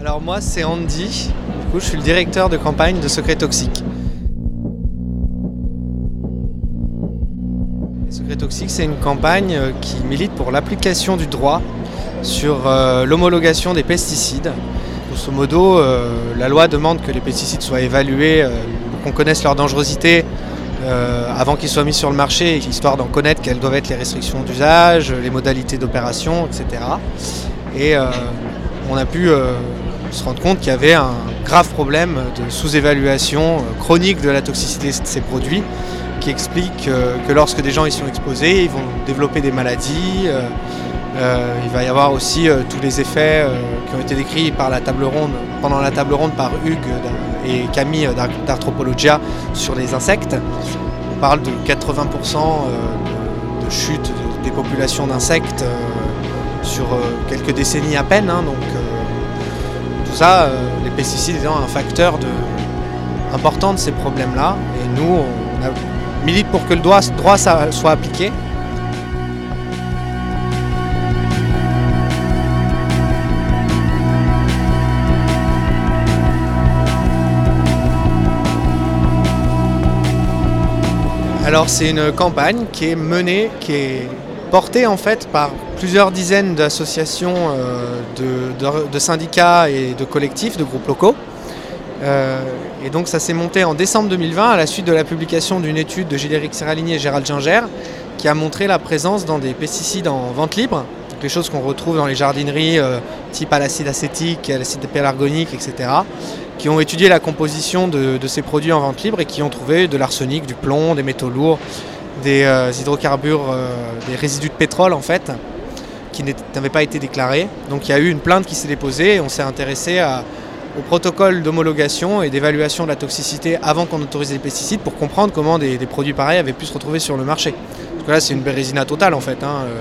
Alors moi c'est Andy, du coup je suis le directeur de campagne de Secret Toxique. Secret Toxique c'est une campagne euh, qui milite pour l'application du droit sur euh, l'homologation des pesticides. Grosso modo, euh, la loi demande que les pesticides soient évalués, qu'on connaisse leur dangerosité avant qu'ils soient mis sur le marché, histoire d'en connaître quelles doivent être les restrictions d'usage, les modalités d'opération, etc. Et on a pu se rendre compte qu'il y avait un grave problème de sous-évaluation chronique de la toxicité de ces produits qui explique que lorsque des gens y sont exposés, ils vont développer des maladies. Euh, euh, il va y avoir aussi euh, tous les effets qui ont été décrits par la table ronde, pendant la table ronde par Hugues et Camille d'Arthropologia sur les insectes. On parle de 80% de, chute des populations d'insectes sur quelques décennies à peine. Hein, tout ça, les pesticides étant un facteur important de ces problèmes-là. Et nous, on milite pour que le droit, soit appliqué. Alors c'est une campagne qui est menée, qui est portée en fait par plusieurs dizaines d'associations, euh, de, syndicats et de collectifs, de groupes locaux. Euh, et donc ça s'est monté en décembre 2020 à la suite de la publication d'une étude de Giléric Serralini et Gérald Ginger qui a montré la présence dans des pesticides en vente libre, les choses qu'on retrouve dans les jardineries euh, type à l'acide acétique, à l'acide pélargonique, etc., qui ont étudié la composition de, ces produits en vente libre et qui ont trouvé de l'arsenic, du plomb, des métaux lourds, des euh, hydrocarbures, des résidus de pétrole en fait, qui n'avaient pas été déclarés. Donc il y a eu une plainte qui s'est déposée et on s'est intéressé au protocole d'homologation et d'évaluation de la toxicité avant qu'on autorise les pesticides pour comprendre comment des, produits pareils avaient pu se retrouver sur le marché. Parce là, c'est une bérésina totale en fait. Hein. Euh,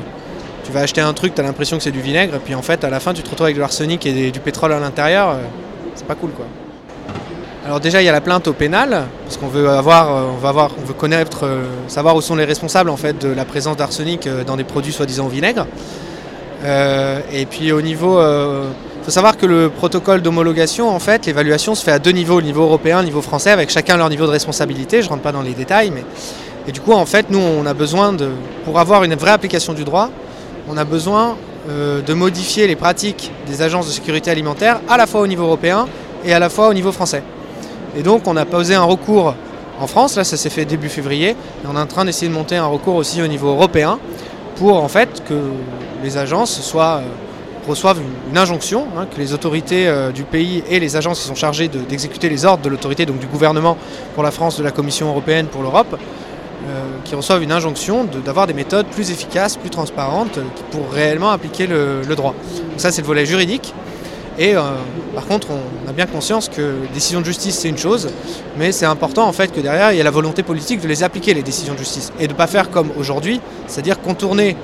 tu vas acheter un truc, tu as l'impression que c'est du vinaigre, et puis en fait, à la fin, tu te retrouves avec de l'arsenic et du pétrole à l'intérieur. Euh, c'est pas cool quoi. Alors déjà, il y a la plainte au pénal, parce qu'on veut avoir, euh, on va avoir, on veut connaître, savoir où sont les responsables en fait de la présence d'arsenic dans des produits soi-disant vinaigre. et puis au niveau faut savoir que le protocole d'homologation, en fait, l'évaluation se fait à deux niveaux, le niveau européen, le niveau français, avec chacun leur niveau de responsabilité. Je rentre pas dans les détails, mais et du coup, en fait, nous, on a besoin de, pour avoir une vraie application du droit, on a besoin euh, de modifier les pratiques des agences de sécurité alimentaire à la fois au niveau européen et à la fois au niveau français. Et donc, on a posé un recours en France, là, ça s'est fait début février, et on est en train d'essayer de monter un recours aussi au niveau européen pour en fait que les agences euh, reçoivent une, injonction, hein, que les autorités euh, du pays et les agences qui sont chargées d'exécuter les ordres de l'autorité, donc du gouvernement pour la France, de la Commission européenne pour l'Europe, euh, qui reçoivent une injonction d'avoir des méthodes plus efficaces, plus transparentes, pour réellement appliquer le, droit. Donc ça c'est le volet juridique. Et euh, par contre, on a bien conscience que décision de justice c'est une chose, mais c'est important en fait que derrière il y a la volonté politique de les appliquer les décisions de justice et de ne pas faire comme aujourd'hui, c'est-à-dire contourner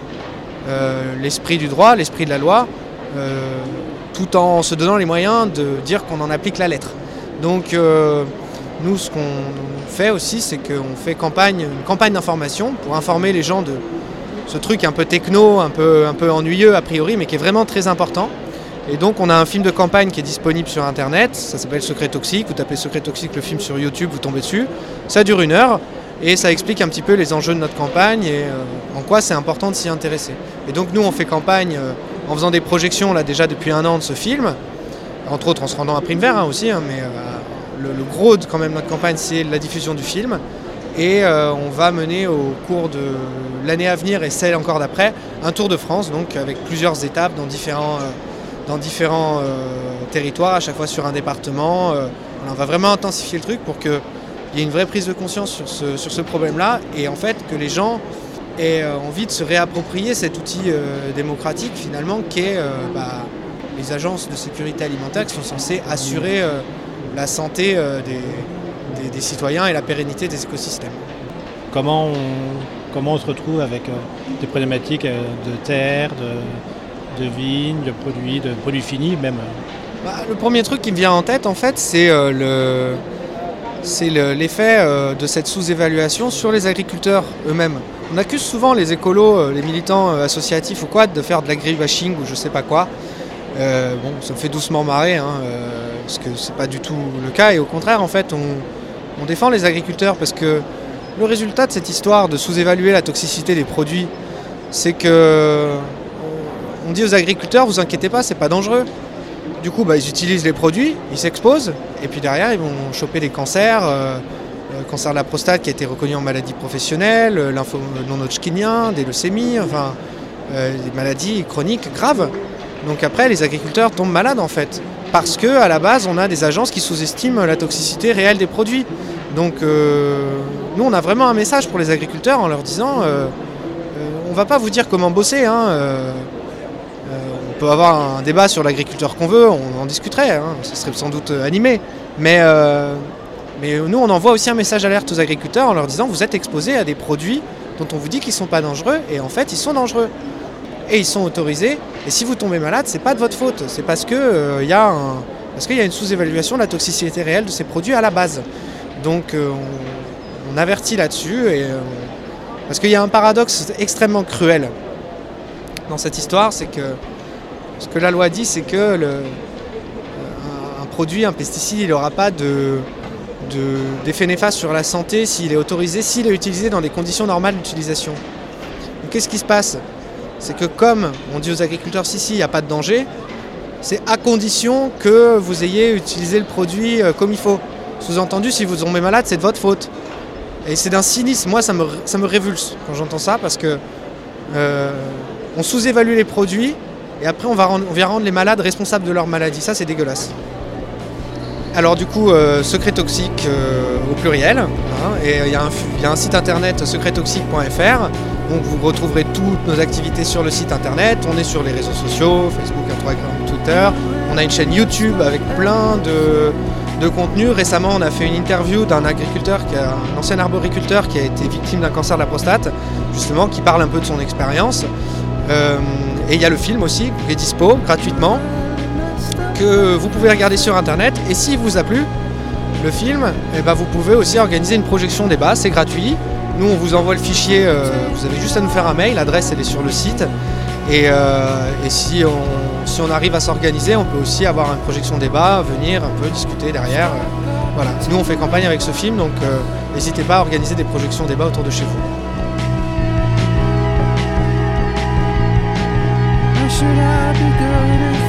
l'esprit du droit, l'esprit de la loi, euh, tout en se donnant les moyens de dire qu'on en applique la lettre. Donc euh, nous, ce qu'on fait aussi, c'est qu'on fait campagne, une campagne d'information pour informer les gens de ce truc un peu techno, un peu, un peu ennuyeux a priori, mais qui est vraiment très important. Et donc on a un film de campagne qui est disponible sur internet, ça s'appelle Secret Toxique, vous tapez Secret Toxique le film sur YouTube, vous tombez dessus. Ça dure une heure et ça explique un petit peu les enjeux de notre campagne et euh, en quoi c'est important de s'y intéresser. Et donc nous on fait campagne en faisant des projections là déjà depuis un an de ce film, entre autres en se rendant à Prime Vert hein, aussi, hein, mais euh, le, gros de quand même notre campagne c'est la diffusion du film. Et euh, on va mener au cours de l'année à venir et celle encore d'après un tour de France, donc avec plusieurs étapes dans différents, euh, dans différents territoires, à chaque fois sur un département. on va vraiment intensifier le truc pour qu'il y ait une vraie prise de conscience sur ce, sur ce problème-là et en fait que les gens et euh, envie de se réapproprier cet outil euh, démocratique finalement qui est euh, bah, les agences de sécurité alimentaire qui sont censées assurer la santé des, citoyens et la pérennité des écosystèmes. Comment on, comment on se retrouve avec des problématiques de terre, de, de vignes, de produits, de produits finis même bah, Le premier truc qui me vient en tête en fait c'est le c'est l'effet de cette sous-évaluation sur les agriculteurs eux-mêmes. On accuse souvent les écolos, euh, les militants euh, associatifs ou quoi, de faire de l'agribashing ou je sais pas quoi. bon, ça me fait doucement marrer, hein, parce que c'est pas du tout le cas. Et au contraire, en fait, on défend les agriculteurs parce que le résultat de cette histoire de sous-évaluer la toxicité des produits, c'est que on dit aux agriculteurs, vous inquiétez pas, c'est pas dangereux. Du coup, bah, ils utilisent les produits, ils s'exposent, et puis derrière, ils vont choper des cancers, euh, le cancer de la prostate qui a été reconnu en maladie professionnelle, euh, l'info non hodgkinien, des leucémies, enfin, euh, des maladies chroniques graves. Donc après, les agriculteurs tombent malades en fait, parce que à la base, on a des agences qui sous-estiment la toxicité réelle des produits. Donc nous, on a vraiment un message pour les agriculteurs en leur disant, on va pas vous dire comment bosser. Hein, on peut avoir un débat sur l'agriculteur qu'on veut, on en discuterait, hein, ce serait sans doute euh, animé. Mais, euh, mais nous, on envoie aussi un message alerte aux agriculteurs en leur disant vous êtes exposés à des produits dont on vous dit qu'ils ne sont pas dangereux, et en fait, ils sont dangereux. Et ils sont autorisés, et si vous tombez malade, c'est pas de votre faute, c'est parce qu'il euh, y, a un, y a une sous-évaluation de la toxicité réelle de ces produits à la base. Donc on, avertit là-dessus, parce qu'il y a un paradoxe extrêmement cruel dans cette histoire, c'est que ce que la loi dit, c'est que le, un, produit, un pesticide, il n'aura pas de, d'effet néfaste sur la santé s'il est autorisé, s'il est utilisé dans des conditions normales d'utilisation. Qu'est-ce qui se passe? C'est que comme on dit aux agriculteurs, si, si, il n'y a pas de danger, c'est à condition que vous ayez utilisé le produit euh, comme il faut. Sous-entendu, si vous tombez malade, c'est de votre faute. Et c'est d'un cynisme. Moi, ça me, ça me révulse quand j'entends ça parce que euh, on sous-évalue les produits et après, on, va vient rendre les malades responsables de leur maladie. Ça, c'est dégueulasse. Alors du coup, euh, Secret Toxique euh, au pluriel. Hein, et il y, a un site internet secrettoxique.fr. Donc vous retrouverez toutes nos activités sur le site internet. On est sur les réseaux sociaux, Facebook, Instagram, Twitter. On a une chaîne YouTube avec plein de, de contenus. Récemment, on a fait une interview d'un agriculteur, un ancien arboriculteur qui a été victime d'un cancer de la prostate, justement, qui parle un peu de son expérience. Euh, et il y a le film aussi qui est dispo gratuitement, que vous pouvez regarder sur internet. Et s'il vous a plu, le film, eh ben, vous pouvez aussi organiser une projection débat, c'est gratuit. Nous, on vous envoie le fichier, euh, vous avez juste à nous faire un mail, l'adresse elle est sur le site. Et, euh, si, on, si, on, arrive à s'organiser, on peut aussi avoir une projection débat, venir un peu discuter derrière. voilà. Nous, on fait campagne avec ce film, donc n'hésitez pas à organiser des projections débat autour de chez vous. Should I be good